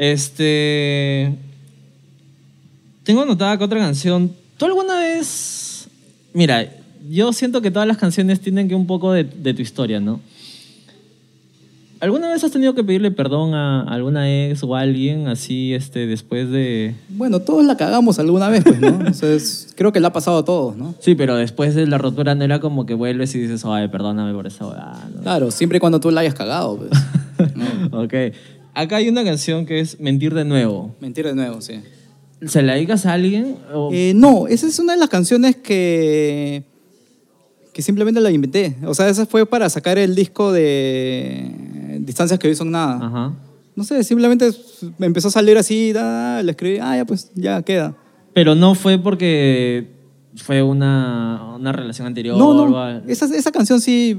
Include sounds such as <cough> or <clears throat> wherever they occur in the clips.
Este. Tengo anotada acá otra canción. ¿Tú alguna vez.? Mira, yo siento que todas las canciones tienen que un poco de, de tu historia, ¿no? ¿Alguna vez has tenido que pedirle perdón a alguna ex o a alguien así este, después de...? Bueno, todos la cagamos alguna vez, pues, ¿no? Entonces, creo que le ha pasado a todos, ¿no? Sí, pero después de la rotura no era como que vuelves y dices, ay, perdóname por esa. ¿no? Claro, siempre y cuando tú la hayas cagado, pues. ¿no? <laughs> Ok. Acá hay una canción que es Mentir de nuevo. Mentir de nuevo, sí. ¿Se la dedicas a alguien? O- Eh, no, esa es una de las canciones que, que simplemente la inventé. O sea, esa fue para sacar el disco de Distancias que hoy son nada. Ajá. No sé, simplemente me empezó a salir así, da, le escribí, ah, ya pues, ya queda. Pero no fue porque fue una, una relación anterior No, no, esa, esa canción sí...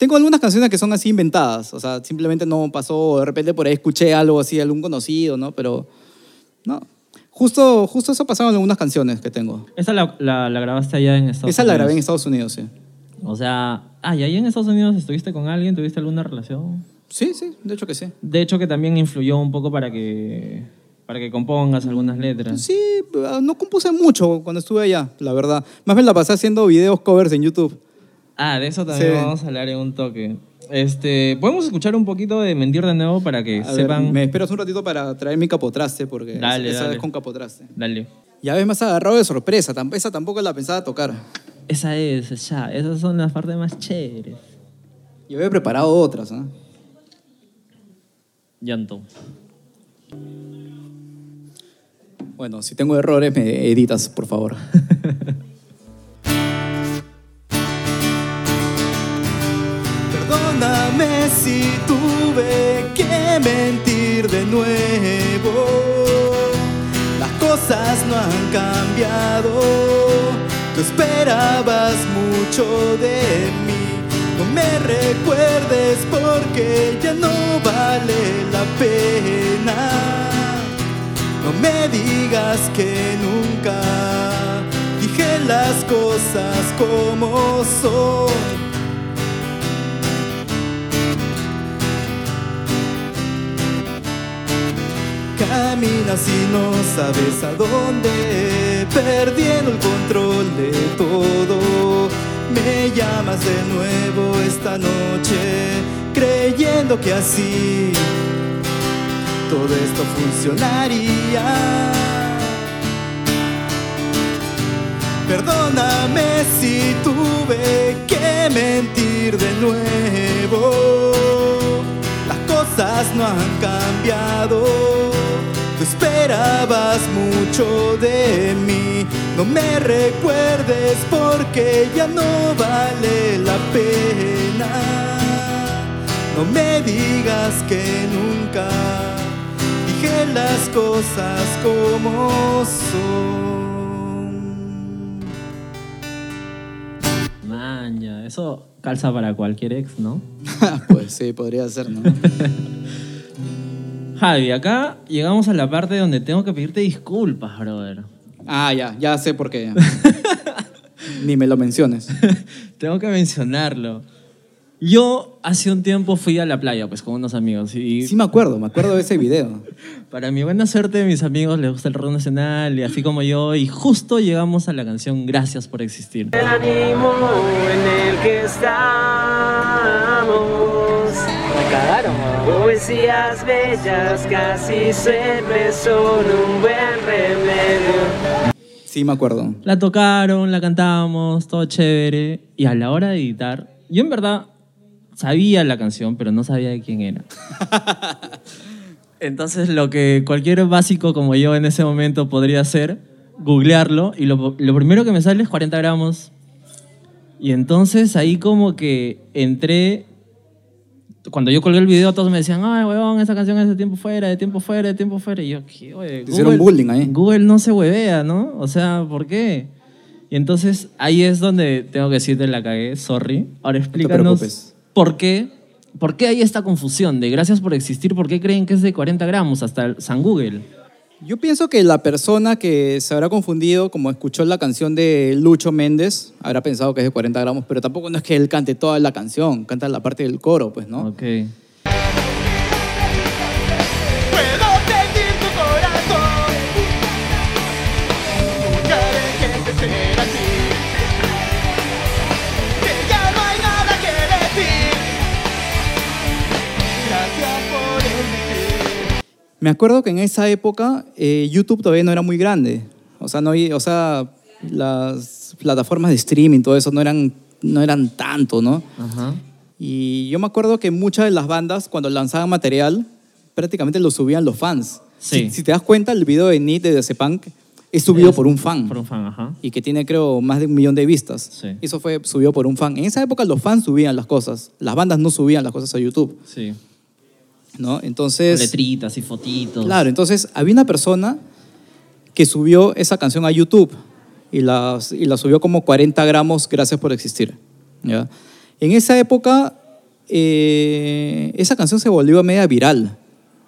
Tengo algunas canciones que son así inventadas, o sea, simplemente no pasó, de repente por ahí escuché algo así, algún conocido, ¿no? Pero, no. Justo, justo eso pasaba en algunas canciones que tengo. Esa la, la- la grabaste allá en Estados Esa Unidos. la grabé en Estados Unidos, sí. O sea, ah, y ahí en Estados Unidos estuviste con alguien, tuviste alguna relación. Sí, sí, de hecho que sí. De hecho, que también influyó un poco para que, para que compongas algunas letras. Sí, no compuse mucho cuando estuve allá, la verdad. Más bien la pasé haciendo videos covers en YouTube. Ah, de eso también Sí. vamos a hablar en un toque. Este, Podemos escuchar un poquito de Mentir de nuevo para que A ver, sepan. me esperas un ratito para traer mi capotraste, porque Dale, esa dale. es con capotraste. Dale. Ya ves, me has agarrado de sorpresa. tam- Esa tampoco la pensaba tocar. Esa es, ya. Esas son las partes más chéveres. Yo había preparado otras, ¿ah? Llanto. Bueno, si tengo errores, me editas, por favor. <laughs> si tuve que mentir de nuevo. Las cosas no han cambiado. Tú esperabas mucho de mí. No me recuerdes porque ya no vale la pena. No me digas que nunca dije las cosas como son. Caminas y no sabes a dónde, perdiendo el control de todo. Me llamas de nuevo esta noche, creyendo que así todo esto funcionaría. Perdóname si tuve que mentir de nuevo. Las cosas no han cambiado. Esperabas mucho de mí. No me recuerdes porque ya no vale la pena. No me digas que nunca dije las cosas como son. Maña, eso calza para cualquier ex, ¿no? <laughs> pues sí, podría ser, ¿no? <laughs> Javi, acá llegamos a la parte donde tengo que pedirte disculpas, brother. Ah, ya, ya sé por qué. <laughs> Ni me lo menciones. <laughs> tengo que mencionarlo. Yo hace un tiempo fui a la playa, pues, con unos amigos. Y Sí me acuerdo, me acuerdo de ese video. <laughs> para mi buena suerte, mis amigos les gusta el rock nacional y así como yo. Y justo llegamos a la canción Gracias por existir. el ánimo en el que estamos. Poesías bellas casi siempre son un buen remedio. Sí me acuerdo. La tocaron, la cantamos, todo chévere. Y a la hora de editar, yo en verdad sabía la canción, pero no sabía de quién era. <laughs> Entonces lo que cualquier básico como yo en ese momento podría hacer, googlearlo, y lo, lo primero que me sale es 40 gramos. Y entonces ahí como que entré, cuando yo colgué el video todos me decían, ay, huevón, esa canción es de tiempo fuera, de tiempo fuera, de tiempo fuera. Y yo, ¿qué? Oye, Te hicieron bullying ahí. Google no se huevea, ¿no? O sea, ¿por qué? Y entonces ahí es donde tengo que decirte la cagué, sorry. Ahora explícanos por qué, por qué hay esta confusión de gracias por existir, por qué creen que es de 40 gramos hasta el San Google. Yo pienso que la persona que se habrá confundido, como escuchó la canción de Lucho Méndez, habrá pensado que es de 40 gramos, pero tampoco no es que él cante toda la canción, canta la parte del coro, pues, ¿no? Me acuerdo que en esa época eh, YouTube todavía no era muy grande. O sea, no o sea, las plataformas de streaming, todo eso no eran, no eran tanto, ¿no? Ajá. Y yo me acuerdo que muchas de las bandas, cuando lanzaban material, prácticamente lo subían los fans. Sí. Si, si te das cuenta, el video de Nit de DC Punk es subido Es- por un fan. Por un fan, ajá. Y que tiene, creo, más de un millón de vistas. Sí. Eso fue subido por un fan. En esa época los fans subían las cosas. Las bandas no subían las cosas a YouTube, Sí. ¿No? Con Entonces... letritas y fotitos. Claro, entonces había una persona que subió esa canción a YouTube y la, y la subió como 40 gramos, gracias por existir. ¿ya? En esa época, eh, esa canción se volvió media viral.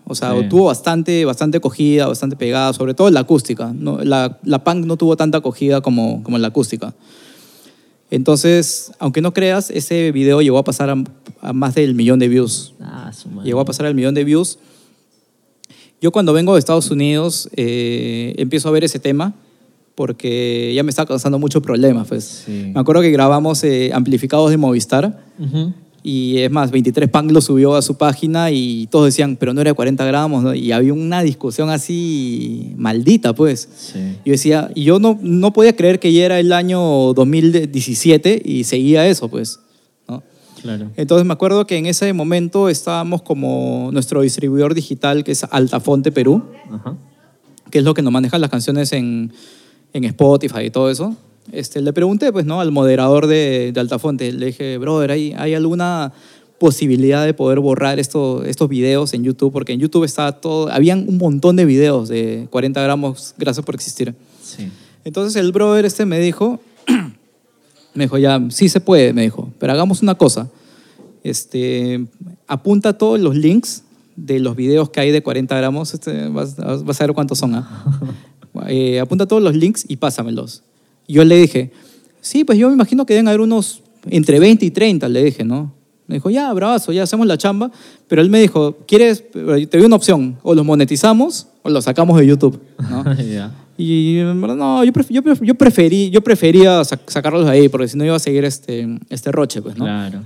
O sea, Sí. tuvo bastante, bastante acogida, bastante pegada, sobre todo en la acústica. ¿no? La, la punk no tuvo tanta acogida como, como en la acústica. Entonces, aunque no creas, ese video llegó a pasar a, a más del millón de views Ah, su madre. llegó a pasar el millón de views. Yo cuando vengo de Estados Unidos eh, empiezo a ver ese tema porque ya me está causando muchos problemas. Pues. Sí. Me acuerdo que grabamos eh, amplificados de Movistar Ujú. Y es más, 23 Punk lo subió a su página y todos decían, pero no era de 40 gramos, ¿no? y había una discusión así maldita, pues. Sí. Yo decía, y yo no, no podía creer que ya era el año 2017 y seguía eso, pues. ¿no? Claro. Entonces me acuerdo que en ese momento estábamos como nuestro distribuidor digital, que es Altafonte Perú, Ajá. que es lo que nos maneja las canciones en, en Spotify y todo eso. Este, le pregunté pues, ¿no? al moderador de, de Altafonte, le dije, brother, ¿hay, ¿hay alguna posibilidad de poder borrar esto, estos videos en YouTube? Porque en YouTube está todo, habían un montón de videos de 40 gramos, gracias por existir. Sí. Entonces el brother este me dijo, <clears throat> me dijo, ya, sí se puede, me dijo, pero hagamos una cosa. Este, apunta todos los links de los videos que hay de 40 gramos, este, vas, vas a ver cuántos son. ¿ah? <laughs> Eh, apunta todos los links y pásamelos. Yo le dije, sí, pues yo me imagino que deben haber unos entre 20 y 30, le dije, ¿no? Me dijo, ya, bravazo, ya hacemos la chamba. Pero él me dijo, ¿quieres? Te doy una opción, o los monetizamos o los sacamos de YouTube, ¿no? <laughs> Y en verdad, no, yo, pref- yo, pref- yo, preferí, yo prefería sac- sacarlos de ahí, porque si no iba a seguir este, este roche, pues, ¿no? Claro.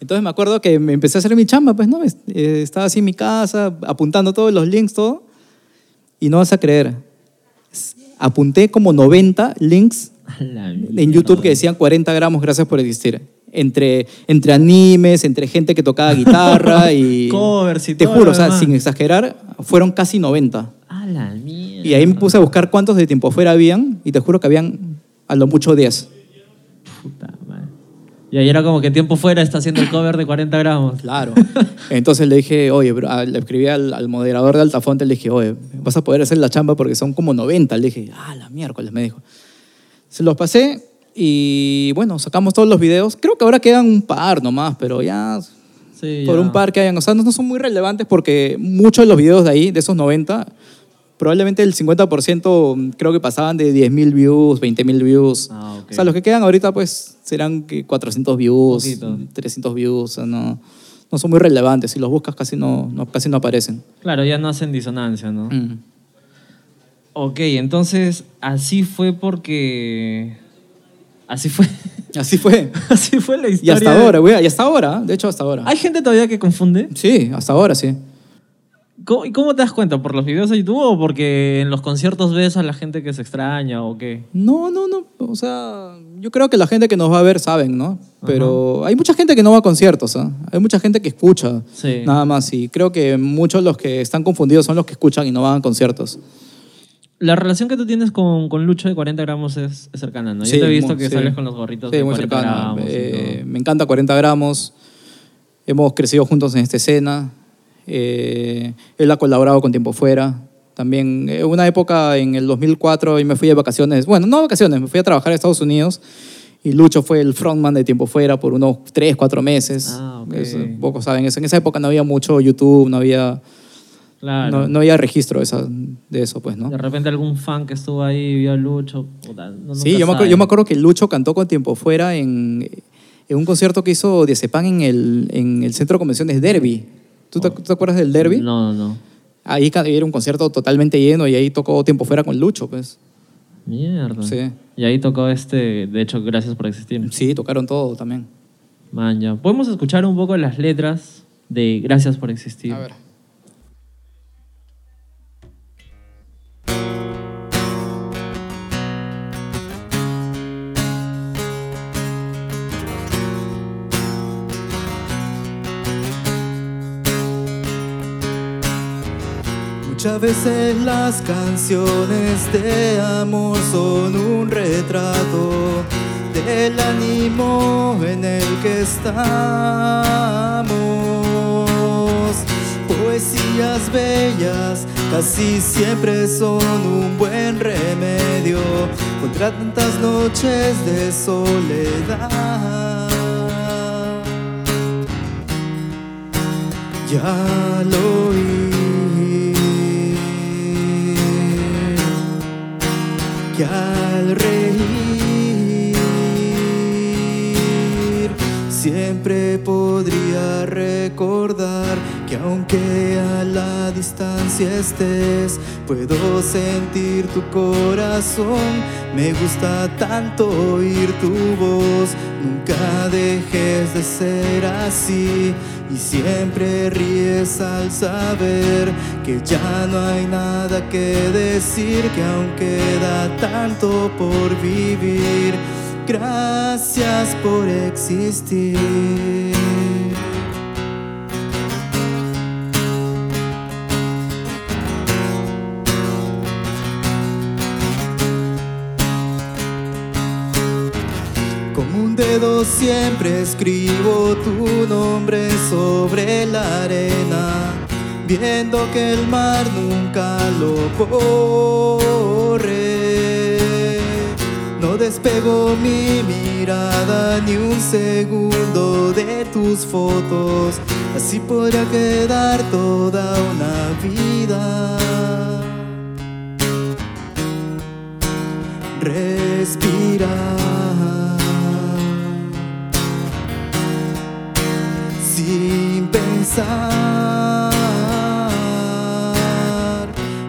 Entonces me acuerdo que me empecé a hacer mi chamba, pues, ¿no? Eh, Estaba así en mi casa, apuntando todos los links, todo. Y no vas a creer. Apunté como 90 links en YouTube que decían 40 gramos, gracias por existir. Entre, entre animes, entre gente que tocaba guitarra <laughs> y... Covers y Te todo juro, lo o sea, demás. sin exagerar, fueron casi 90. A la mierda. Y ahí me puse a buscar cuántos de tiempo fuera habían y te juro que habían a lo mucho 10. Puta. Y ahí era como que tiempo fuera está haciendo el cover de 40 gramos. Claro. Entonces le dije, oye, bro, ah, le escribí al, al moderador de Altafonte, le dije, oye, vas a poder hacer la chamba porque son como 90. Le dije, ah, la miércoles, me dijo. Se los pasé y bueno, sacamos todos los videos. Creo que ahora quedan un par nomás, pero ya Sí, por ya. un par que hayan. O sea, no, no son muy relevantes porque muchos de los videos de ahí, de esos 90, probablemente el 50% creo que pasaban de 10.000 views, 20.000 views. Ah. O sea, los que quedan ahorita pues serán que 400 views, Poquito. 300 views, o sea, no, no son muy relevantes. Si los buscas casi no, no- casi no aparecen. Claro, ya no hacen disonancia, ¿no? Mm. Ok, entonces así fue porque... Así fue. <laughs> Así fue. <laughs> así fue la Y historia. hasta de- ahora, güey, y hasta ahora, de hecho hasta ahora. ¿Hay gente todavía que confunde? Sí, hasta ahora sí. ¿Cómo- ¿Y cómo te das cuenta? ¿Por los videos de YouTube o porque en los conciertos ves a la gente que se extraña o qué? No, no, no. O sea, yo creo que la gente que nos va a ver saben, ¿no? Pero hay mucha gente que no va a conciertos, ¿ah? Hay mucha gente que escucha, Sí. nada más. Y creo que muchos de los que están confundidos son los que escuchan y no van a conciertos. La relación que tú tienes con, con Lucho de 40 gramos es, es cercana, ¿no? Sí, Yo te he visto muy- que sí. sales con los gorritos Sí, de muy 40 cercano. gramos. y Eh, me encanta 40 gramos. Hemos crecido juntos en esta escena. Eh, él ha colaborado con Tiempo Fuera. También, en una época en el 2004, y me fui de vacaciones. Bueno, no vacaciones, me fui a trabajar a Estados Unidos. Y Lucho fue el frontman de Tiempo Fuera por unos 3, 4 meses. Ah, ok. Es- pocos saben eso. En esa época no había mucho YouTube, no había, Claro. no, no había registro de, esa- de eso, pues, ¿no? De repente algún fan que estuvo ahí vio a Lucho. puta, no- Sí, yo me, acuerdo, yo me acuerdo que Lucho cantó con Tiempo Fuera en, en un concierto que hizo Diazepam en el, en el Centro de Convenciones Derby. ¿Tú te, tú te acuerdas del Derby? Oh. No, no. Ahí era un concierto totalmente lleno y ahí tocó Tiempo Fuera con Lucho, pues. Mierda. Sí. Y ahí tocó este, de hecho, gracias por existir. Sí, tocaron todo también. Man, ya. ¿Podemos escuchar un poco las letras de Gracias por existir? A ver. Muchas veces las canciones de amor son un retrato del ánimo en el que estamos. Poesías bellas casi siempre son un buen remedio contra tantas noches de soledad. Ya lo oí. Distancia estés, puedo sentir tu corazón. Me gusta tanto oír tu voz, nunca dejes de ser así. Y siempre ríes al saber que ya no hay nada que decir, que aún queda tanto por vivir. Gracias por existir. Siempre escribo tu nombre sobre la arena, viendo que el mar nunca lo borre. No despego mi mirada ni un segundo de tus fotos, así podría quedar toda una vida. Respira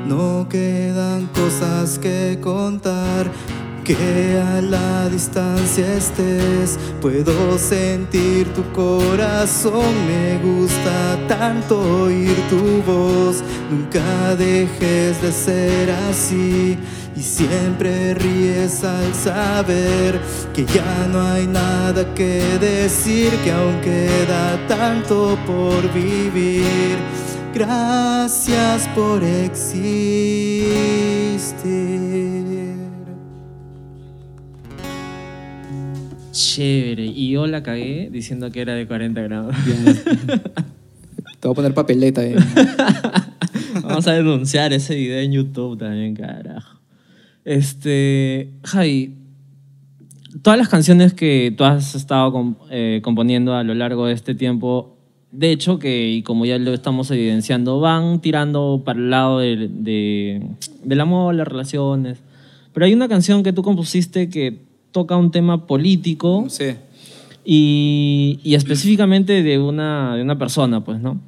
No quedan cosas que contar. Que a la distancia estés, puedo sentir tu corazón. Me gusta tanto oír tu voz. Nunca dejes de ser así. Y siempre ríes al saber que ya no hay nada que decir, que aún queda tanto por vivir. Gracias por existir. Chévere. Y yo la cagué diciendo que era de 40 grados. <laughs> Te voy a poner papeleta. eh. Vamos a denunciar ese video en YouTube también, carajo. Este, Javi, todas las canciones que tú has estado com- eh, componiendo a lo largo de este tiempo, de hecho, que y como ya lo estamos evidenciando, van tirando para el lado de, de- del amor, las relaciones. Pero hay una canción que tú compusiste que toca un tema político Sí. y, y específicamente de una, de una persona, pues, ¿no?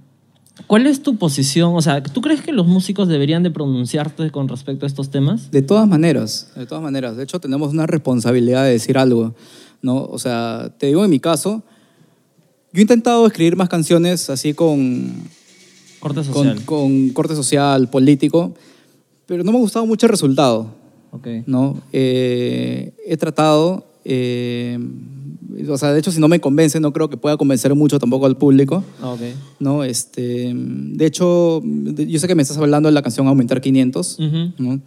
¿Cuál es tu posición? O sea, ¿tú crees que los músicos deberían de pronunciarte con respecto a estos temas? De todas maneras, de todas maneras. De hecho, tenemos una responsabilidad de decir algo, ¿no? O sea, te digo en mi caso, yo he intentado escribir más canciones así con, Corte con, social. con corte social, político, pero no me ha gustado mucho el resultado, Ok. ¿no? Eh, he tratado, eh, o sea, de hecho, si no me convence, no creo que pueda convencer mucho tampoco al público. Ah, ok. ¿no? Este, de hecho, yo sé que me estás hablando de la canción Aumentar 500, Ujú. ¿no?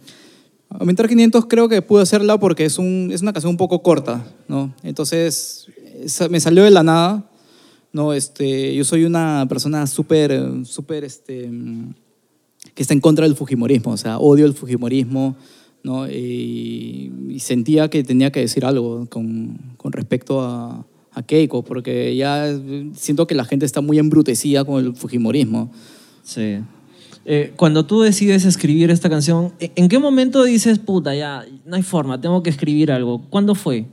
Aumentar 500 creo que pude hacerla porque es, un, es una canción un poco corta, ¿no? Entonces, me salió de la nada, ¿no? Este, yo soy una persona súper, súper, este, que está en contra del fujimorismo, o sea, odio el fujimorismo, ¿no? Y, sentía que tenía que decir algo con, con respecto a, Keiko, porque ya siento que la gente está muy embrutecida con el fujimorismo. Sí. Eh, cuando tú decides escribir esta canción, ¿en en qué momento dices, puta, ya, no hay forma, tengo que escribir algo? ¿Cuándo fue?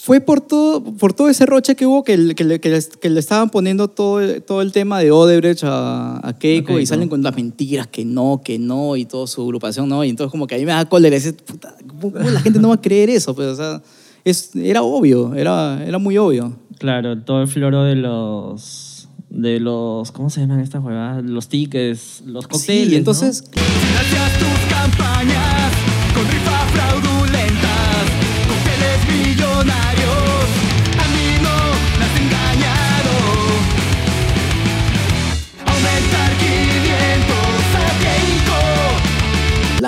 Fue por todo, por todo ese roche que hubo que, le- que, le, que que le estaban poniendo todo, el- todo el tema de Odebrecht a, a Keiko, Keiko. y salen con las mentiras, que no, que no, y toda su agrupación, ¿no? Y entonces como que a mí me da cólera, ese, puta, ¿cómo, cómo la gente no va a creer eso? Pues, o sea, es, era obvio, era, era muy obvio. Claro, todo el floro de los. de los. ¿Cómo se llaman estas huevadas? Los tickets, los cócteles. Sí, y entonces, Gracias tus campañas con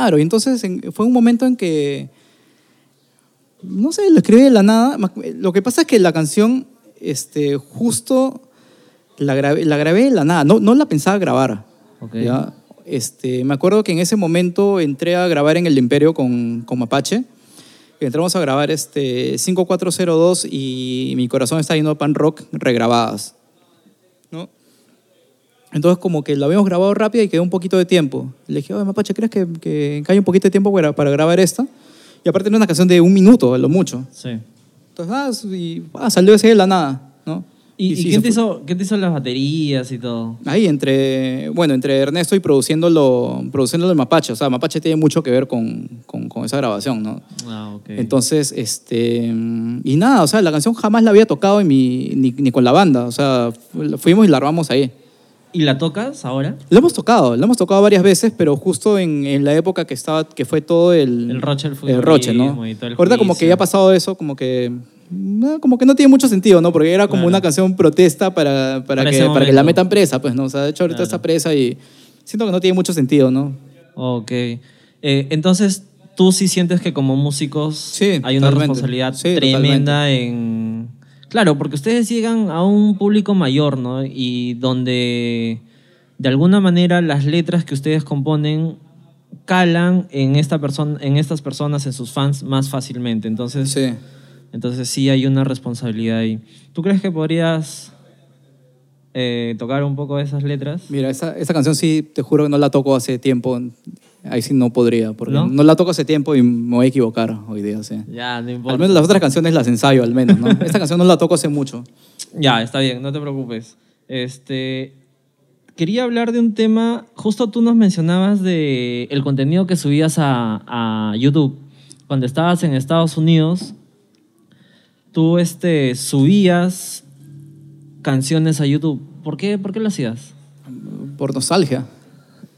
Claro, y entonces en- fue un momento en que, no sé, lo escribí de la nada. Lo que pasa es que la canción, este, justo la grabé, la grabé de la nada, no, no la pensaba grabar. Ok. ¿ya? Este, me acuerdo que en ese momento entré a grabar en el Imperio con, con Mapache. Entramos a grabar este 5402 y Mi corazón está lleno de pan rock regrabadas. ¿no? Entonces como que la habíamos grabado rápida y quedó un poquito de tiempo. Le dije, oye, Mapache, ¿crees que, que, que hay un poquito de tiempo para, para grabar esta? Y aparte era una canción de un minuto, a lo mucho. Sí. Entonces, ah, y, ah, salió ese de la nada, ¿no? ¿Y, y sí, quién, se te hizo, quién te hizo las baterías y todo? Ahí, entre, bueno, entre Ernesto y produciéndolo, produciéndolo de Mapache. O sea, Mapache tiene mucho que ver con, con, con esa grabación, ¿no? Ah, ok. Entonces, este. Y nada, o sea, la canción jamás la había tocado en mi, ni, ni con la banda. O sea, fu- fuimos y la armamos ahí. ¿Y la tocas ahora? La hemos tocado, la hemos tocado varias veces, pero justo en, en la época que estaba, que fue todo el. El roche, el El roche, ¿no? futbolismo y todo el Ahorita como que ya ha pasado eso, como que. no, como que no tiene mucho sentido, ¿no? Porque era como Claro. una canción protesta para, para, Para que, para que la metan presa, pues, ¿no? O sea, de hecho ahorita Claro. está presa y siento que no tiene mucho sentido, ¿no? Ok. Eh, entonces, tú sí sientes que como músicos Sí, hay una totalmente. responsabilidad Sí, tremenda en... Claro, porque ustedes llegan a un público mayor, ¿no? Y donde de alguna manera las letras que ustedes componen calan en, esta persona, en estas personas, en sus fans, más fácilmente. Entonces, Sí. entonces sí hay una responsabilidad ahí. ¿Tú crees que podrías eh, tocar un poco de esas letras? Mira, esa, esa canción sí, te juro que no la toco hace tiempo. Ahí sí no podría, porque ¿No? ¿No? la toco hace tiempo y me voy a equivocar hoy día, sí. Ya, no importa. Al menos las otras canciones las ensayo, al menos, ¿no? <laughs> Esta canción no la toco hace mucho. Ya, está bien, no te preocupes. Este, quería hablar de un tema, justo tú nos mencionabas de el contenido que subías a, a YouTube. Cuando estabas en Estados Unidos, tú este, subías canciones a YouTube. ¿Por qué, ¿Por qué lo hacías? Por nostalgia.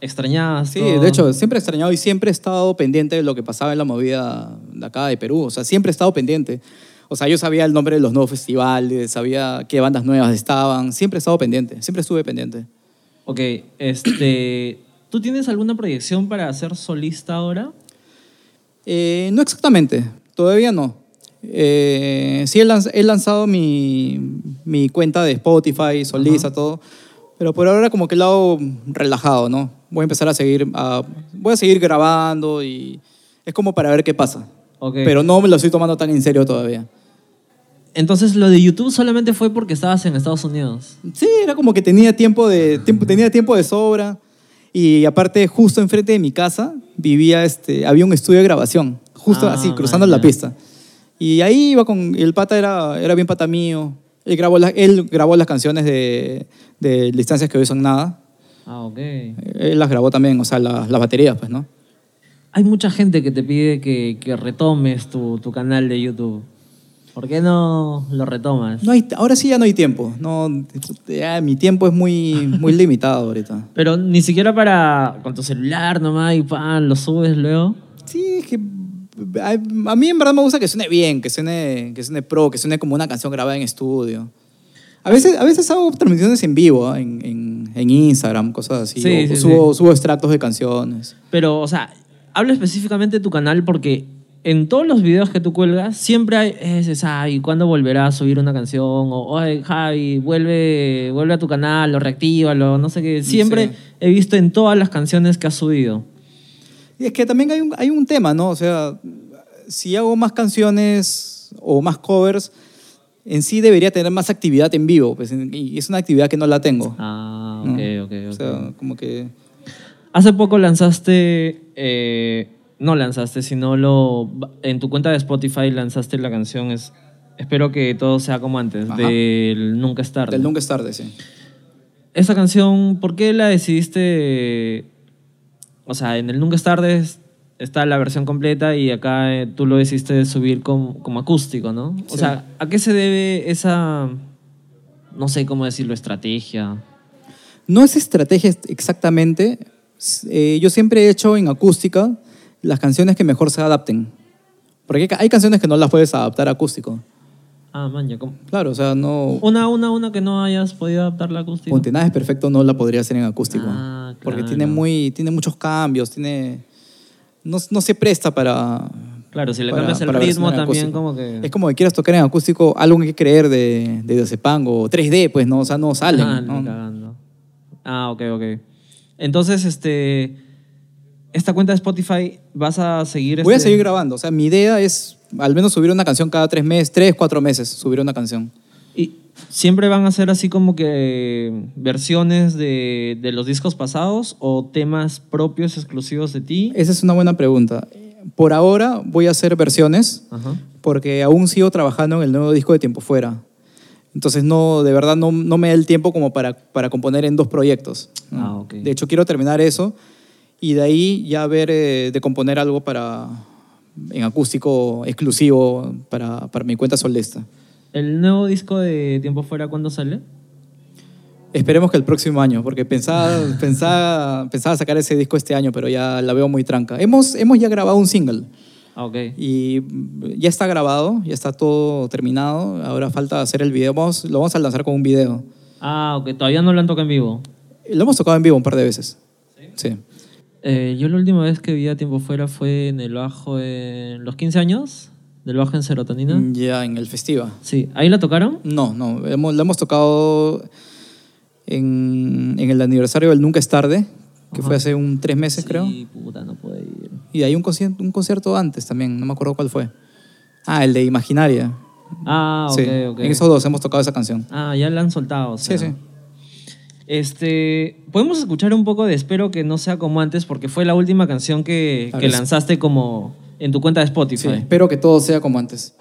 ¿Extrañabas? Sí, todo? de hecho, siempre he extrañado y siempre he estado pendiente de lo que pasaba en la movida de acá de Perú. O sea, siempre he estado pendiente. O sea, yo sabía el nombre de los nuevos festivales, sabía qué bandas nuevas estaban. Siempre he estado pendiente, siempre estuve pendiente. Ok, este, <clears throat> ¿tú tienes alguna proyección para ser solista ahora? Eh, no exactamente, todavía no. Eh, sí he lanzado mi, mi cuenta de Spotify, solista, todo, pero por ahora como que el lado relajado, ¿no? Voy a empezar a seguir, a- voy a seguir grabando y es como para ver qué pasa. Ok. Pero no me lo estoy tomando tan en serio todavía. Entonces, lo de YouTube solamente fue porque estabas en Estados Unidos. Sí, era como que tenía tiempo de, tiempo, tenía tiempo de sobra y aparte justo enfrente de mi casa vivía este, había un estudio de grabación, justo Ah, así, cruzando man, la ya. pista. Y ahí iba con, el pata era, era bien pata mío, él grabó, la- él grabó las canciones de, de Distancias que hoy son nada, Ah, ok. él las grabó también, o sea, las, las baterías, pues, ¿no? Hay mucha gente que te pide que, que retomes tu, tu canal de YouTube. ¿Por qué no lo retomas? No hay, ahora sí ya no hay tiempo, no, ya mi tiempo es muy, muy <laughs> limitado ahorita. Pero ni siquiera para con tu celular nomás y pan, lo subes luego. Sí, es que a, mí en verdad me gusta que suene bien, que suene, que suene pro, que suene como una canción grabada en estudio. A veces, a veces hago transmisiones en vivo ¿ah? en, en, en Instagram, cosas así. Sí, o sí, subo, subo extractos de canciones. Pero, o sea, hablo específicamente de tu canal porque en todos los videos que tú cuelgas siempre hay ese, ay, ¿cuándo volverás a subir una canción? O, oye, Javi, vuelve, vuelve a tu canal, o reactívalo, no sé qué. Siempre Sí. he visto en todas las canciones que has subido. Y es que también hay un, hay un tema, ¿no? O sea, si hago más canciones o más covers, en sí debería tener más actividad en vivo. Pues, y es una actividad que no la tengo. Ah, ¿no? ok, ok, ok. O sea, como que... Hace poco lanzaste, eh, no lanzaste, sino lo, en tu cuenta de Spotify lanzaste la canción es, Espero que todo sea como antes, Ajá. del Nunca es tarde. Del Nunca es tarde, sí. Esa canción, ¿por qué la decidiste? O sea, en el Nunca es tarde está la versión completa y acá eh, tú lo decidiste subir como, como acústico, ¿no? O Sí. sea, ¿a qué se debe esa, no sé cómo decirlo, estrategia? No es estrategia exactamente. Eh, yo siempre he hecho en acústica las canciones que mejor se adapten. Porque hay canciones que no las puedes adaptar a acústico. Ah, man, ya, ¿cómo? Claro, o sea, no... Una, una, una que no hayas podido adaptar la acústica. Ponte nada es perfecto no la podría hacer en acústico. Ah, Porque claro. tiene, muy, tiene muchos cambios, tiene... no, no se presta para... Claro, si le para- cambias el ritmo también como que... Es como que quieras tocar en acústico algo que creer de, de Diazepam o 3D, pues, ¿no? O sea, no salen. Ah, ¿no? cagando. Ah, ok, ok. Entonces, este... Esta cuenta de Spotify, ¿vas a seguir... Voy a este- seguir grabando. O sea, mi idea es al menos subir una canción cada tres meses, tres, cuatro meses, subir una canción. Y siempre van a ser así como que versiones de, de los discos pasados o temas propios exclusivos de ti. Esa es una buena pregunta. Por ahora voy a hacer versiones Ajá. porque aún sigo trabajando en el nuevo disco de Tiempo Fuera. Entonces, no, de verdad, no, no me da el tiempo como para, para componer en dos proyectos. ¿no? Ah. De hecho, quiero terminar eso y de ahí ya ver eh, de componer algo para en acústico exclusivo para, para mi cuenta solista. ¿El nuevo disco de Tiempo Fuera cuándo sale? Esperemos que el próximo año, porque pensaba, <laughs> pensaba, pensaba sacar ese disco este año, pero ya la veo muy tranca. Hemos, hemos ya grabado un single Ah, ok. y ya está grabado, ya está todo terminado. Ahora falta hacer el video. Vamos, lo vamos a lanzar con un video. Ah, ok. Todavía no lo han tocado en vivo. Lo hemos tocado en vivo un par de veces. Sí. Eh, yo la última vez que vi a Tiempo Fuera fue en el bajo en los 15 años del bajo en serotonina. Ya en el festival. Sí, ¿ahí la tocaron? No, no. Hemos, lo hemos tocado en, en el aniversario del Nunca es Tarde, que fue hace un tres meses, creo. Sí, puta, no puede ir. Y hay un concierto, un concierto antes también, no me acuerdo cuál fue. Ah, el de Imaginaria. Ah, ok, sí, ok. en esos dos hemos tocado esa canción. Ah, ya la han soltado. o Sí, sí. Este, podemos escuchar un poco de Espero que no sea como antes, porque fue la última canción que, lanzaste como en tu cuenta de Sí, Spotify. espero que todo sea como antes.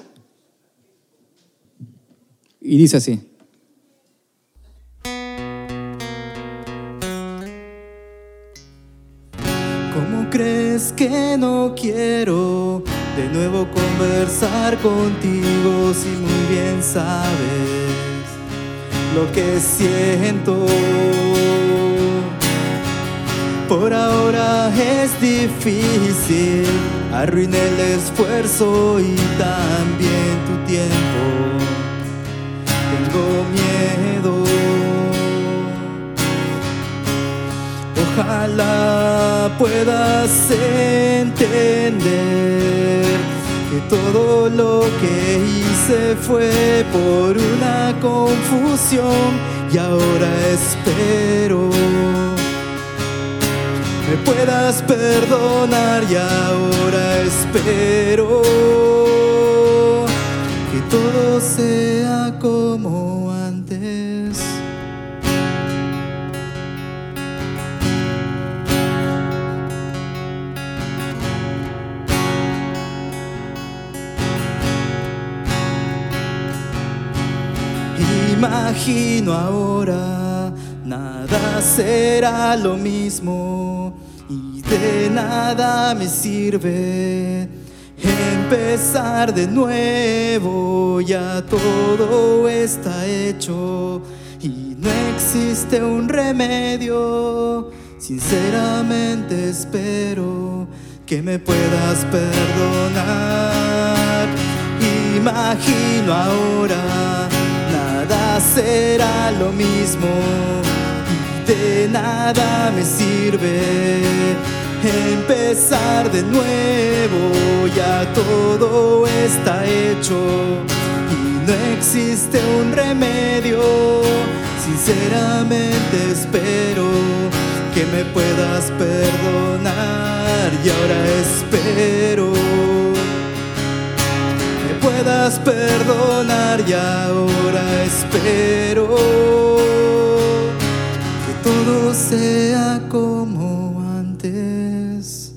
Y dice así. ¿Cómo crees que no quiero de nuevo conversar contigo si muy bien sabes lo que siento? Por ahora es difícil, arruiné el esfuerzo y también tu tiempo. Tengo miedo. Ojalá puedas entender que todo lo que hice fue por una confusión y ahora espero me puedas perdonar y ahora espero que todo sea como Imagino ahora nada será lo mismo y de nada me sirve empezar de nuevo. Ya todo está hecho y no existe un remedio. Sinceramente espero que me puedas perdonar. Imagino ahora será lo mismo de nada me sirve empezar de nuevo. Ya todo está hecho y no existe un remedio. Sinceramente espero que me puedas perdonar y ahora espero perdonar y ahora espero que todo sea como antes.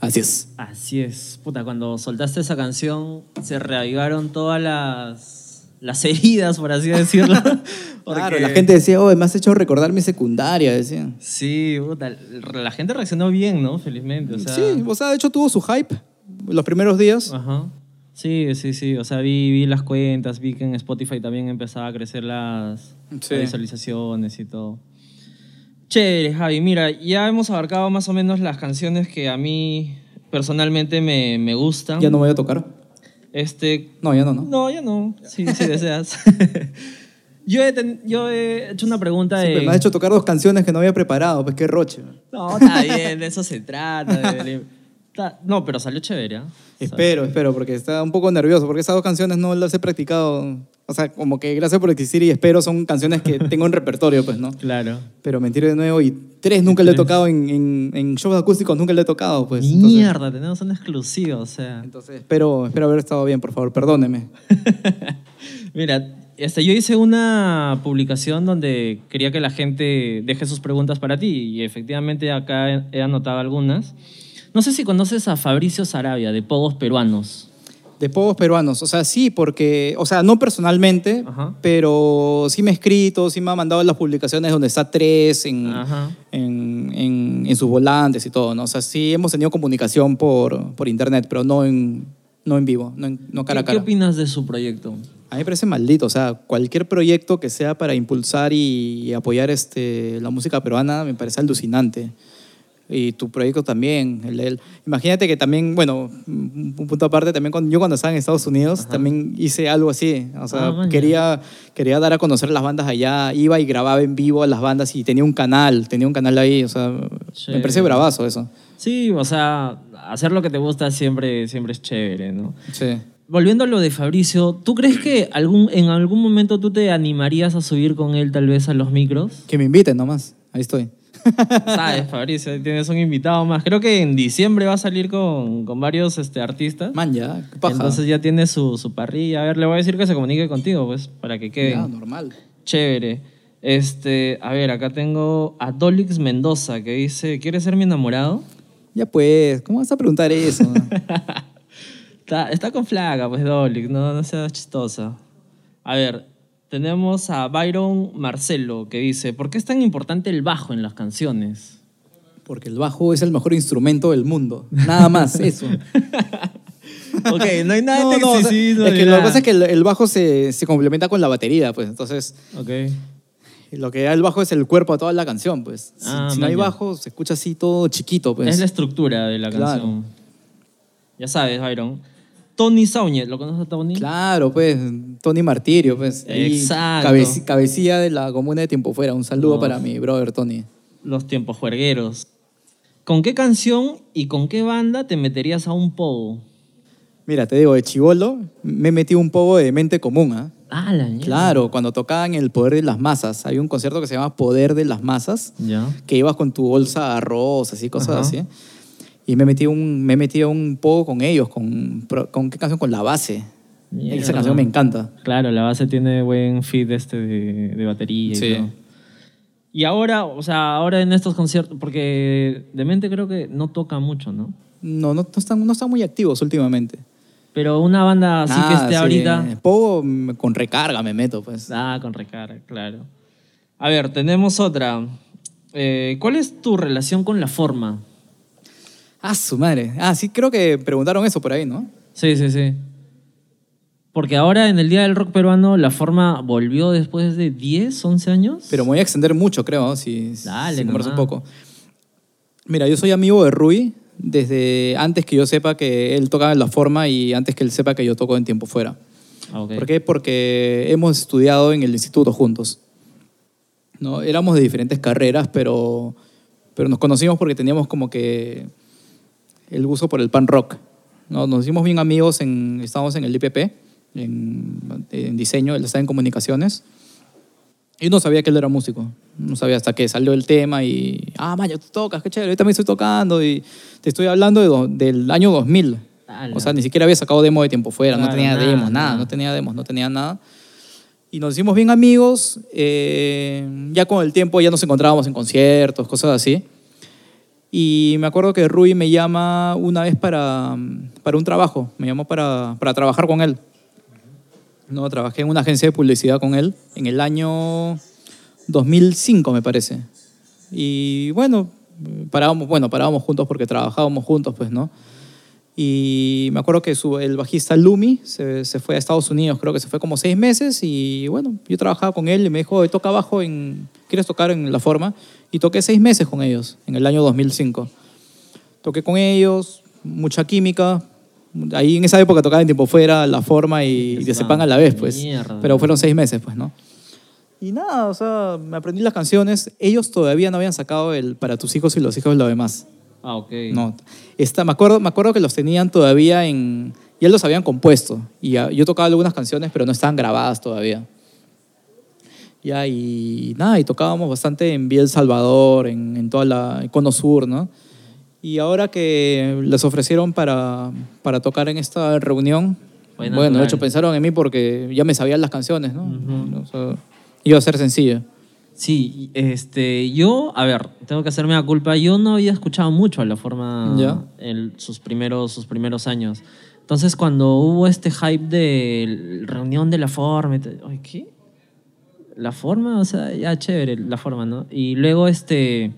Así es. Así es. Puta, cuando soltaste esa canción se reavivaron todas las, las heridas, por así decirlo. <laughs> Claro, la gente decía, oh, me has hecho recordar mi secundaria, decían. Sí, puta, la gente reaccionó bien, ¿no? Felizmente. O sea, sí, o sea, de hecho tuvo su hype los primeros días. Ajá. Sí, sí, sí. O sea, vi, vi las cuentas, vi que en Spotify también empezaba a crecer las, Sí. las visualizaciones y todo. Chévere, Javi. Mira, ya hemos abarcado más o menos las canciones que a mí personalmente me, me gustan. Ya no voy a tocar. Este, No, ya no, ¿no? no, ya no. Si <laughs> deseas. <laughs> Yo he, ten- yo he hecho una pregunta Sí, de... me has hecho tocar dos canciones que no había preparado, pues qué roche. No, está bien, de eso se trata. de- está- No, pero salió chévere, ¿ah? Espero, espero, porque está un poco nervioso, porque esas dos canciones no las he practicado. O sea, como que gracias por existir y espero son canciones que tengo en repertorio, pues, ¿no? <laughs> Claro. Pero mentir de nuevo y tres nunca le he tocado en, en, en shows acústicos, nunca le he tocado, pues. Entonces- Mierda, tenemos un exclusivo, o sea. Entonces, espero, espero haber estado bien, por favor, perdóneme. <laughs> Mira, este, yo hice una publicación donde quería que la gente deje sus preguntas para ti y efectivamente acá he anotado algunas. No sé si conoces a Fabricio Sarabia de Pogos Peruanos. De povos peruanos, o sea, sí, porque, o sea, no personalmente, Ajá. pero sí me ha escrito, sí me ha mandado las publicaciones donde está tres en, en, en, en sus volantes y todo, ¿no? O sea, sí hemos tenido comunicación por, por internet, pero no en, no en vivo, no, no cara a ¿Qué, qué cara. opinas de su proyecto? A mí me parece maldito, o sea, cualquier proyecto que sea para impulsar y apoyar este, la música peruana me parece alucinante. Y tu proyecto también, el de él. Imagínate que también, bueno, un punto aparte, también cuando, yo cuando estaba en Estados Unidos también hice algo así. O sea, Ah, quería, quería dar a conocer las bandas allá, iba y grababa en vivo a las bandas y tenía un canal, tenía un canal ahí, o sea, me parece bravazo eso. Sí, o sea, hacer lo que te gusta siempre, siempre es chévere, ¿no? Sí. Volviendo a lo de Fabricio, ¿tú crees que algún, en algún momento tú te animarías a subir con él tal vez a los micros? Que me inviten nomás, ahí estoy. Sabes, Fabricio, tienes un invitado más. Creo que en diciembre va a salir con, con varios este, artistas. Man, ya, qué paja. Entonces ya tiene su, su parrilla. A ver, le voy a decir que se comunique contigo, pues, para que quede Ya, normal. chévere. Este, a ver, acá tengo a Dolix Mendoza que dice, ¿quieres ser mi enamorado? Ya pues, ¿cómo vas a preguntar eso? <laughs> Está, está con flaga, pues Dolix, no, no seas chistosa. A ver, tenemos a Byron Marcelo que dice, ¿por qué es tan importante el bajo en las canciones? Porque el bajo es el mejor instrumento del mundo. Nada más, <laughs> eso. ok, no hay nada No, de no, o sea, tecnicismo es ni que lo que pasa es que el, el bajo se, se complementa con la batería, pues. Entonces, Ok. lo que da el bajo es el cuerpo a toda la canción, pues. Si, Ah, si no hay bajo, se escucha así todo chiquito, pues. Es la estructura de la Claro. canción. Ya sabes, Byron. Tony Sauñez, ¿lo conoces a Tony? Claro, pues. Tony Martirio, pues. Exacto. cabeci- cabecilla de la comuna de Tiempo Fuera. Un saludo No. para mi brother Tony. Los tiempos juergueros. ¿Con qué canción y con qué banda te meterías a un pogo? Mira, te digo, de chivolo me metido un poco de mente común, ¿ah? Ah, la mierda. Claro, cuando tocaban El Poder de las Masas. Hay un concierto que se llama Poder de las Masas. Ya. que ibas con tu bolsa de arroz, así, cosas Ajá. así. Y me metí un, me metí un poco con ellos, con, con qué canción, con La Base. Mierda. Esa canción me encanta. Claro, la base tiene buen feed este de, de batería y Sí. todo. Y ahora, o sea, ahora en estos conciertos, porque Demente creo que no toca mucho, ¿no? No, no, no están, no están muy activos últimamente. Pero una banda así que Nada, esté sí. ahorita... Poco mm, con recarga me meto, pues. Ah, con recarga, claro. A ver, tenemos otra. Eh, ¿Cuál es tu relación con la forma? Ah, su madre. Ah, sí, creo que preguntaron eso por ahí, ¿no? Sí, sí, sí. Porque ahora en el Día del Rock Peruano la forma volvió después de 10, 11 años. Pero me voy a extender mucho, creo, si, Dale si converso un poco. Mira, yo soy amigo de Rui desde antes que yo sepa que él tocaba en la forma y antes que él sepa que yo toco en tiempo fuera. Ah. ¿Por qué? Porque hemos estudiado en el instituto juntos. ¿no? Éramos de diferentes carreras, pero, pero nos conocimos porque teníamos como que el gusto por el pan rock. ¿no? Nos hicimos bien amigos, en, estábamos en el IPP, en, en diseño, él estaba en comunicaciones. Y no sabía que él era músico. No sabía hasta que salió el tema y, ah, Maya, tú tocas, qué chévere, yo también estoy tocando. Y te estoy hablando de do- del año 2000. Ala. O sea, ni siquiera había sacado demo de tiempo fuera, no tenía nada, demos, nada, nada. no tenía demos, no tenía nada. Y nos hicimos bien amigos. eh, ya con el tiempo ya nos encontrábamos en conciertos, cosas así. Y me acuerdo que Rui me llama una vez para, para un trabajo, me llamó para, para trabajar con él. No, trabajé en una agencia de publicidad con él en el año 2005, me parece. Y bueno, parábamos, bueno, parábamos juntos porque trabajábamos juntos, pues, ¿no? Y me acuerdo que su, el bajista Lumi se, se fue a Estados Unidos, creo que se fue como seis meses y bueno, yo trabajaba con él y me dijo, "Oye, toca bajo en, ¿quieres tocar en La Forma? Y toqué seis meses con ellos, en el año 2005. Toqué con ellos, mucha química. Ahí en esa época tocaba en tiempo fuera, La Forma y, y de. Sepan a la vez, pues. Mierda. Pero fueron seis meses, pues, ¿no? Y nada, o sea, me aprendí las canciones. Ellos todavía no habían sacado el Para tus hijos y los hijos de los demás. Ah, ok. No. Está, me, acuerdo, me acuerdo que los tenían todavía en... Ya los habían compuesto. Y ya- yo tocaba algunas canciones, pero no estaban grabadas todavía. Ya, y nada, y tocábamos bastante en Vía El Salvador, en, en toda la... en Cono Sur, ¿no? Y ahora que les ofrecieron para, para tocar en esta reunión, bueno, de hecho pensaron en mí porque ya me sabían las canciones, ¿no? O sea, iba a ser sencillo. Sí, este, yo, a ver, tengo que hacerme la culpa. Yo no había escuchado mucho a la forma Ya. en sus primeros, sus primeros años. Entonces, cuando hubo este hype de reunión de la forma, ay, ¿qué? La forma, o sea, ya chévere, la forma, ¿no? Y luego, este,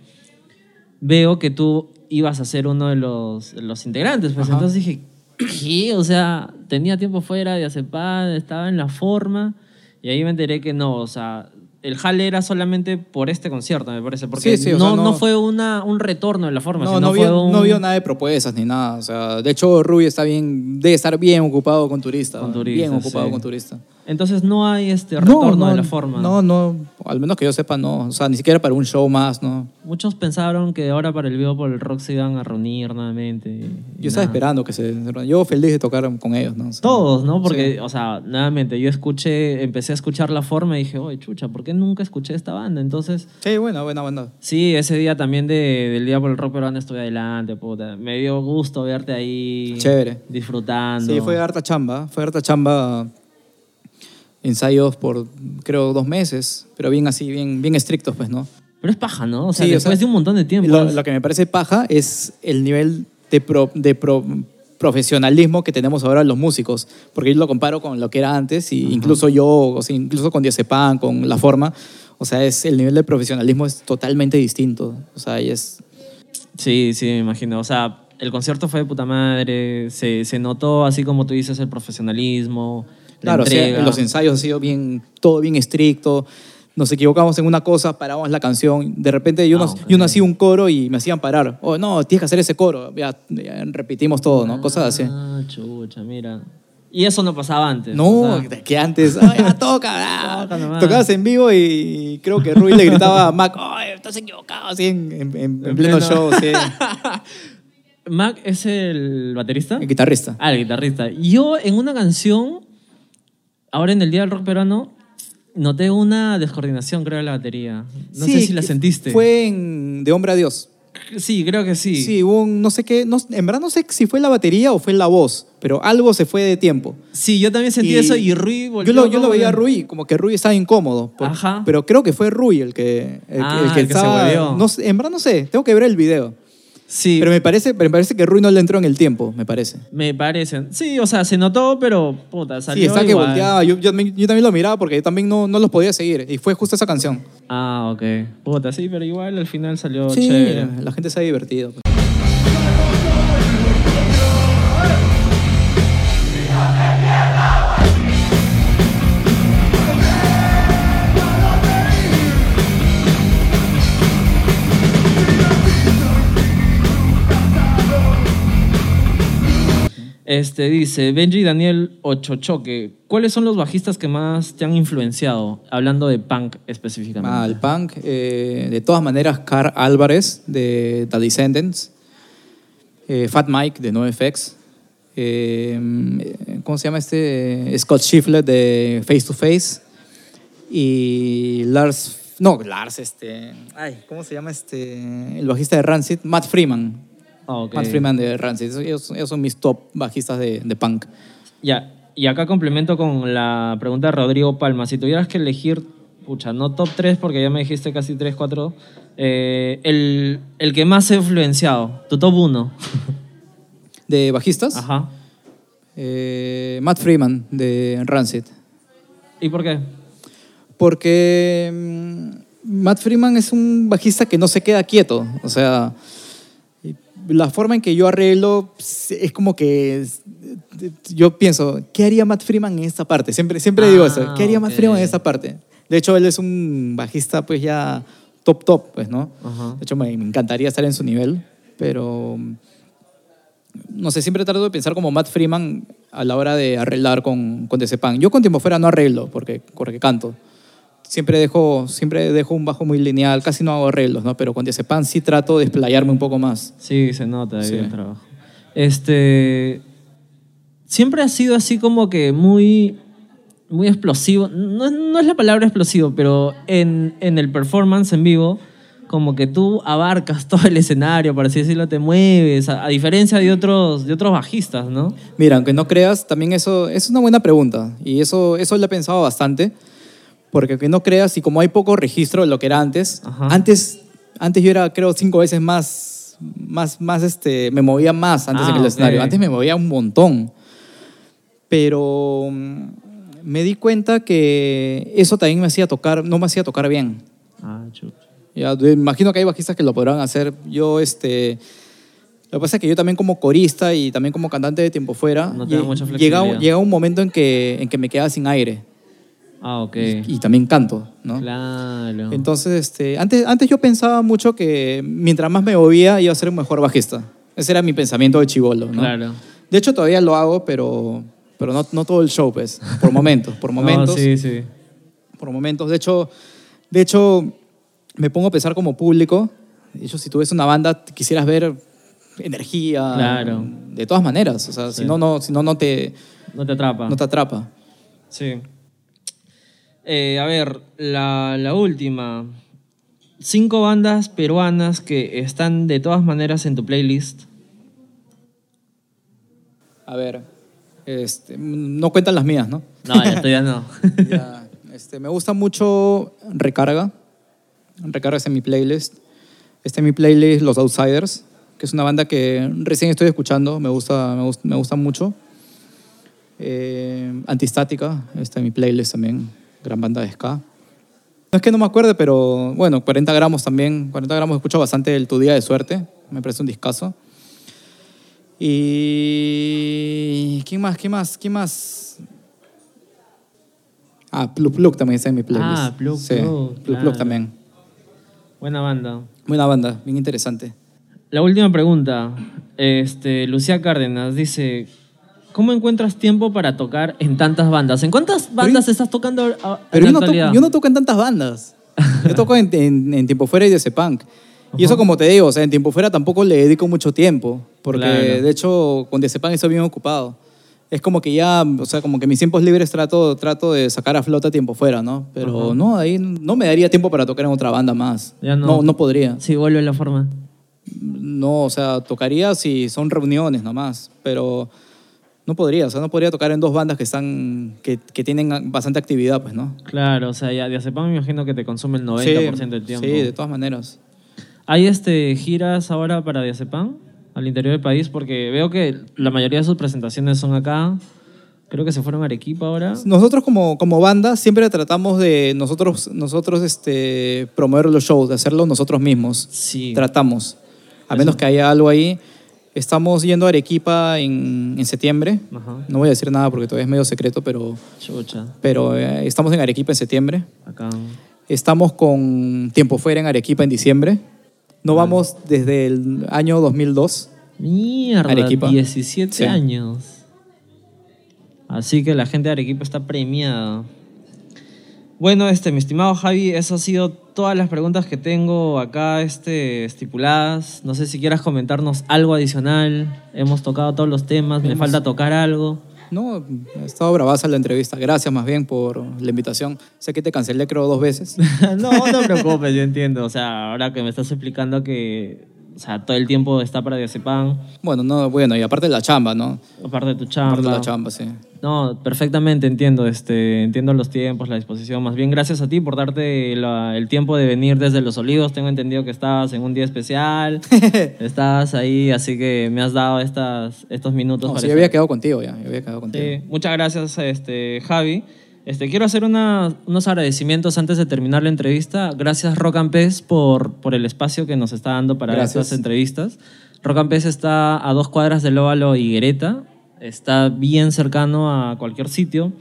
veo que tú ibas a ser uno de los, los integrantes, pues Ajá. entonces dije, ¿qué? O sea, tenía tiempo fuera de Acepad, estaba en la forma, y ahí me enteré que no, o sea, el jale era solamente por este concierto, me parece, porque Sí, sí, o no, sea, no... no- fue una, un retorno de la forma, No, sino no, fue vio, un... no vio nada de propuestas ni nada. O sea, de hecho, Ruby está bien, debe estar bien ocupado con turista. Con bien turistas, ocupado sí. con turista. Entonces no hay este retorno de la forma. No, no, al menos que yo sepa, no. O sea, ni siquiera para un show más, ¿no. Muchos pensaron que ahora para el vivo por el rock se iban a reunir nuevamente. y Yo estaba nada. esperando que se... Yo feliz de tocar con ellos, ¿no? O sea, Todos, ¿no? Porque, sí. o sea, nuevamente, yo escuché, empecé a escuchar la forma y dije, oye, chucha, ¿por qué nunca escuché esta banda? Entonces, Sí, buena, buena banda. sí, ese día también de- del Día por el Rock Peruano estuve adelante, puta. Me dio gusto verte ahí. Chévere. Disfrutando. Sí, fue harta chamba. Fue harta chamba. Ensayos por, creo, dos meses. Pero bien así, bien, bien estrictos, pues, ¿no? Pero es paja, ¿no? O sea, Sí, o después sea, de un montón de tiempo. Lo que me parece paja es el nivel de, pro- de pro- profesionalismo que tenemos ahora los músicos, porque yo lo comparo con lo que era antes, y incluso yo, o sea, incluso con Diazepam, con La Forma, o sea, es, el nivel de profesionalismo es totalmente distinto, o sea, y es... Sí, sí, me imagino. O sea, el concierto fue de puta madre, se, se notó, así como tú dices, el profesionalismo. la Claro, o sea, los ensayos ha sido bien, todo bien estricto, nos equivocamos en una cosa, parábamos la canción, de repente yo, Ah, no, yo no hacía un coro y me hacían parar, oh, no, tienes que hacer ese coro, ya, ya repetimos todo, ¿no? Cosas así. Ah, chucha, mira. Y eso no pasaba antes. No, o sea, de que antes, "Ay, ya toca, ah". Toca tocabas en vivo y creo que Rui le gritaba a Mac, "Ay, estás equivocado, así en, en- en- en En pleno pleno- show, sí. <laughs> Mac es el baterista. El guitarrista. Ah, el guitarrista. Yo en una canción, ahora en el Día del Rock Peruano, noté una descoordinación, creo, de la batería. No sé si la que sentiste. Fue en De Hombre a Dios. Sí, creo que sí. Sí, hubo un, no sé qué, no- en verdad no sé si fue la batería o fue la voz, pero algo se fue de tiempo. Sí, yo también sentí eso y Rui Yo volteó lo, yo lo veía a Rui, como que Rui estaba incómodo. por- Ajá. Pero creo que fue Rui el que, el, que- Ah, el que se estaba- volvió. no sé, en verdad no sé, tengo que ver el video. Sí, Pero me parece, pero me parece que Rui no le entró en el tiempo, me parece. me parece. Sí, o sea, se notó, pero puta, salió Sí, está que igual. volteaba. Yo, yo también, yo también lo miraba porque yo también no, no los podía seguir. Y fue justo esa canción. Ah, ok. Puta, sí, pero igual al final salió sí, chévere. la gente se ha divertido. Este dice Benji Daniel Ochochoque. ¿Cuáles son los bajistas que más te han influenciado? Hablando de punk específicamente. Ah, el punk. eh, de todas maneras, Carl Álvarez de The Descendants. eh, Fat Mike de NoFX. eh, ¿Cómo se llama este? Scott Schiffler de Face to Face. Y Lars. No, Lars, este. ¿cómo se llama este? El bajista de Rancid, Matt Freeman. Ah. Matt Freeman de Rancid. Ellos, ellos son mis top bajistas de, de punk. Ya, y acá complemento con la pregunta de Rodrigo Palma. Si tuvieras que elegir, pucha, no top 3 porque ya me dijiste casi 3, 4, eh, el, el que más ha influenciado, tu top 1. <laughs> De bajistas, Ajá. eh, Matt Freeman de Rancid. ¿Y por qué? porque mm, Matt Freeman es un bajista que no se queda quieto. O sea, la forma en que yo arreglo es como que yo pienso, ¿qué haría Matt Freeman en esta parte? Siempre, siempre digo Ah, eso, ¿qué haría Matt ok. Freeman en esta parte? De hecho, él es un bajista pues ya top top, pues, ¿no? Ajá. De hecho, me, me encantaría estar en su nivel, pero no sé, siempre trato de pensar como Matt Freeman a la hora de arreglar con, con Decepán. Yo con Tiempo Fuera no arreglo porque, porque canto. Siempre dejo, siempre dejo un bajo muy lineal, casi no hago arreglos, ¿no? Pero con Diazepam sí trato de explayarme un poco más. Sí, se nota ahí Sí. el trabajo. Este. Siempre ha sido así como que muy. Muy explosivo. No, no es la palabra explosivo, pero en, en el performance en vivo, como que tú abarcas <laughs> todo el escenario, por así decirlo, te mueves, a, a diferencia de otros, de otros bajistas, ¿no? Mira, aunque no creas, también eso es una buena pregunta. Y eso, eso lo he pensado bastante. Porque aunque no creas, y como hay poco registro de lo que era antes, Ajá. antes, antes yo era, creo, cinco veces más, más, más este, me movía más antes Ah, en el ok. escenario. Antes me movía un montón. Pero mm, me di cuenta que eso también me hacía tocar, no me hacía tocar bien. Ah, chucha. Ya, imagino que hay bajistas que lo podrán hacer. Yo, este... Lo que pasa es que yo también como corista y también como cantante de tiempo fuera, No mucha un momento en que, en que me quedaba sin aire Ah, ok. y también canto, ¿no? Claro. Entonces, este, antes, antes yo pensaba mucho que mientras más me movía iba a ser un mejor bajista. Ese era mi pensamiento de chivolo, ¿no? Claro. De hecho, todavía lo hago, pero, pero no, no todo el show, pues. Por momentos, por <laughs> No, momentos sí, sí. por momentos. De hecho, de hecho, me pongo a pensar como público. De hecho, si tú ves una banda, quisieras ver energía. Claro. De todas maneras. O sea, Sí. si no, no, si no, no te, No te atrapa. no te atrapa. Sí. Eh, a ver, la, la última. Cinco bandas peruanas que están de todas maneras en tu playlist. A ver, este, no cuentan las mías, ¿no? No, ya estoy ya no. <laughs> Ya, este, me gusta mucho Recarga. Recarga es en mi playlist. Está en mi playlist Los Outsiders, que es una banda que recién estoy escuchando. Me gusta, me gusta, me gusta mucho. Eh, Antistática está en mi playlist también. Gran banda de ska. No es que no me acuerde, pero bueno, 40 gramos también. 40 gramos escucho bastante el Tu Día de Suerte. Me parece un discazo. Y. ¿Quién más? ¿Quién más? ¿Quién más? Ah, Pluk Pluk también está en mi playlist. Ah, Pluk sí, también. Buena banda. Buena banda, bien interesante. La última pregunta. Este, Lucía Cárdenas dice: ¿Cómo encuentras tiempo para tocar en tantas bandas? ¿En cuántas bandas estás tocando a- en Pero yo no, toco, yo no toco en tantas bandas. <laughs> Yo toco en, en- en Tiempo Fuera y de Punk. Y eso, como te digo, o sea, en Tiempo Fuera tampoco le dedico mucho tiempo. Porque, Claro. de hecho, con Punk estoy bien ocupado. Es como que ya, o sea, como que mis tiempos libres trato, trato de sacar a flota Tiempo Fuera, ¿no? Pero Ajá. no, ahí no me daría tiempo para tocar en otra banda más. Ya no. no. No podría. Sí, vuelve la forma. No, o sea, tocaría si son reuniones nomás. Pero no podría, o sea, no podría tocar en dos bandas que están, que, que tienen bastante actividad, pues, ¿no? Claro, o sea, ya de Acepam me imagino que te consume el 90% del tiempo. Sí, de todas maneras. ¿Hay este, giras ahora para Diazepam al interior del país? Porque veo que la mayoría de sus presentaciones son acá. Creo que se fueron a Arequipa ahora. Nosotros como, como banda siempre tratamos de nosotros, nosotros este, promover los shows, de hacerlo nosotros mismos. Sí. Tratamos. A menos que haya algo ahí. Estamos yendo a Arequipa en, en septiembre. Ajá. No voy a decir nada porque todavía es medio secreto, pero, Chucha. pero eh, estamos en Arequipa en septiembre. Acá. Estamos con Tiempo Fuera en Arequipa en diciembre. No vamos desde el año 2002. Mierda, Arequipa. 17 Sí. años. Así que la gente de Arequipa está premiada. Bueno, este, mi estimado Javi, eso ha sido todas las preguntas que tengo acá este, estipuladas. No sé si quieras comentarnos algo adicional. Hemos tocado todos los temas, me falta tocar algo. No, ha estado bravaza la entrevista. Gracias más bien por la invitación. Sé que te cancelé creo dos veces. <laughs> no, no te preocupes, yo entiendo. O sea, ahora que me estás explicando que o sea, todo el tiempo está para Diazepam, Bueno, no, bueno, y aparte de la chamba, ¿no? aparte de tu chamba. Aparte de la chamba, sí. No, perfectamente entiendo, este, entiendo los tiempos, la disposición. Más bien, gracias a ti por darte la- el tiempo de venir desde Los Olivos. Tengo entendido que estabas en un día especial. <laughs> estabas ahí, así que me has dado estas, estos minutos No, para sí, yo había quedado contigo ya. Yo había quedado contigo. Sí, muchas gracias, este, Javi. Este, quiero hacer una- unos agradecimientos antes de terminar la entrevista. Gracias, Rock and Pez, por, por el espacio que nos está dando para Gracias. estas entrevistas. Rock and Pez está a dos cuadras del Óvalo y Guereta. Está bien cercano a cualquier sitio.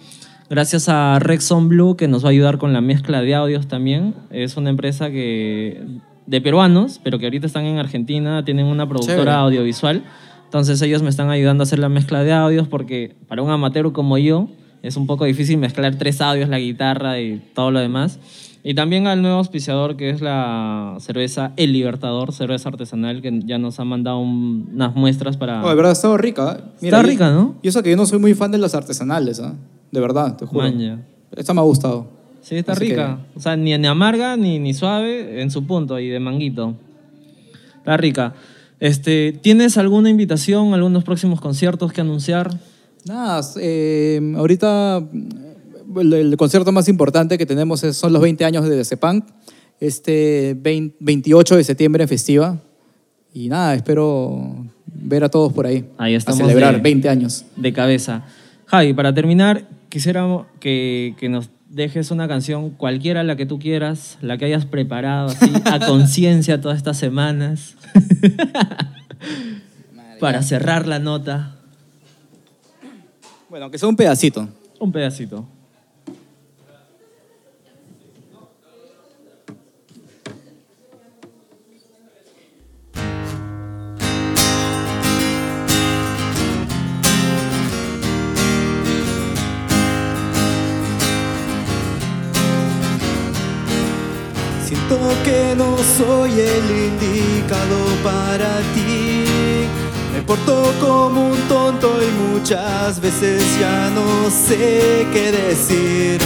Gracias a Rexon Blue, que nos va a ayudar con la mezcla de audios también. Es una empresa que, de peruanos, pero que ahorita están en Argentina, tienen una productora Chévere. audiovisual. Entonces ellos me están ayudando a hacer la mezcla de audios porque para un amateur como yo, Es un poco difícil mezclar tres audios, la guitarra y todo lo demás. Y también al nuevo auspiciador que es la cerveza El Libertador, cerveza artesanal, que ya nos ha mandado un- unas muestras para... Oh, de verdad, ha estado rica. ¿eh? Está rica, ¿no? Y eso que yo no soy muy fan de las artesanales, ¿ah? De verdad, te juro. Maña. Esta me ha gustado. Sí, está Así rica. O sea, ni, ni amarga ni, ni suave en su punto y de manguito. Está rica. Este, ¿Tienes alguna invitación, algunos próximos conciertos que anunciar? Nada, eh, ahorita el, el concierto más importante que tenemos es- son los 20 años de Cepunk, este 20 28 de septiembre en Festiva. Y nada, espero ver a todos por ahí. Ahí estamos A celebrar de- 20 años. de cabeza. Javi, para terminar, quisiéramos que, que nos dejes una canción, cualquiera la que tú quieras, la que hayas preparado así, a <laughs> conciencia todas estas semanas, <laughs> para cerrar la nota. Bueno, que sea un pedacito. Un pedacito. Que no soy el indicado para ti. Me porto como un tonto y muchas veces ya no sé qué decir.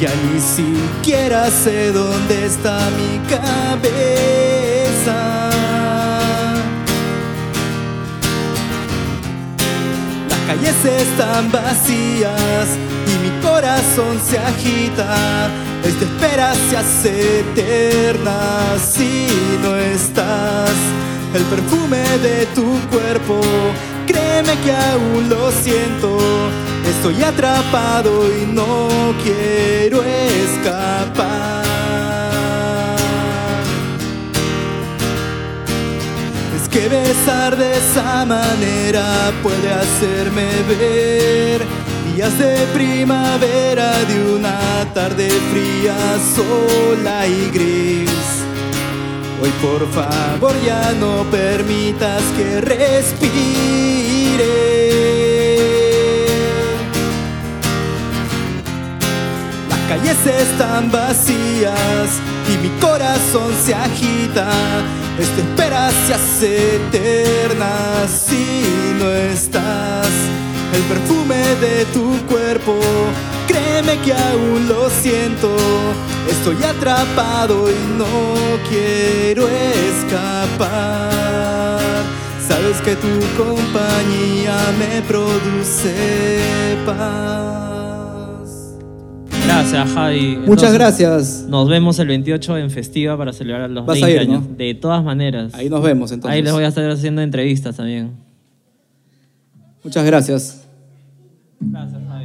Ya ni siquiera sé dónde está mi cabeza. Calles están vacías y mi corazón se agita. Esta espera se hace eterna si no estás. El perfume de tu cuerpo, créeme que aún lo siento. Estoy atrapado y no quiero escapar. Besar de esa manera puede hacerme ver días de primavera de una tarde fría, sola y gris. Hoy por favor ya no permitas que respire. Las calles están vacías y mi corazón se agita. Esta espera se hace eterna si no estás. El perfume de tu cuerpo, créeme que aún lo siento. Estoy atrapado y no quiero escapar. Sabes que tu compañía me produce paz. Gracias, Javi. Muchas Entonces, gracias. Nos vemos el 28 en Festiva para celebrar los Vas a 20 ir, ¿no? años. De todas maneras. Ahí nos vemos entonces. Ahí les voy a estar haciendo entrevistas también. Muchas gracias. Gracias, Javi.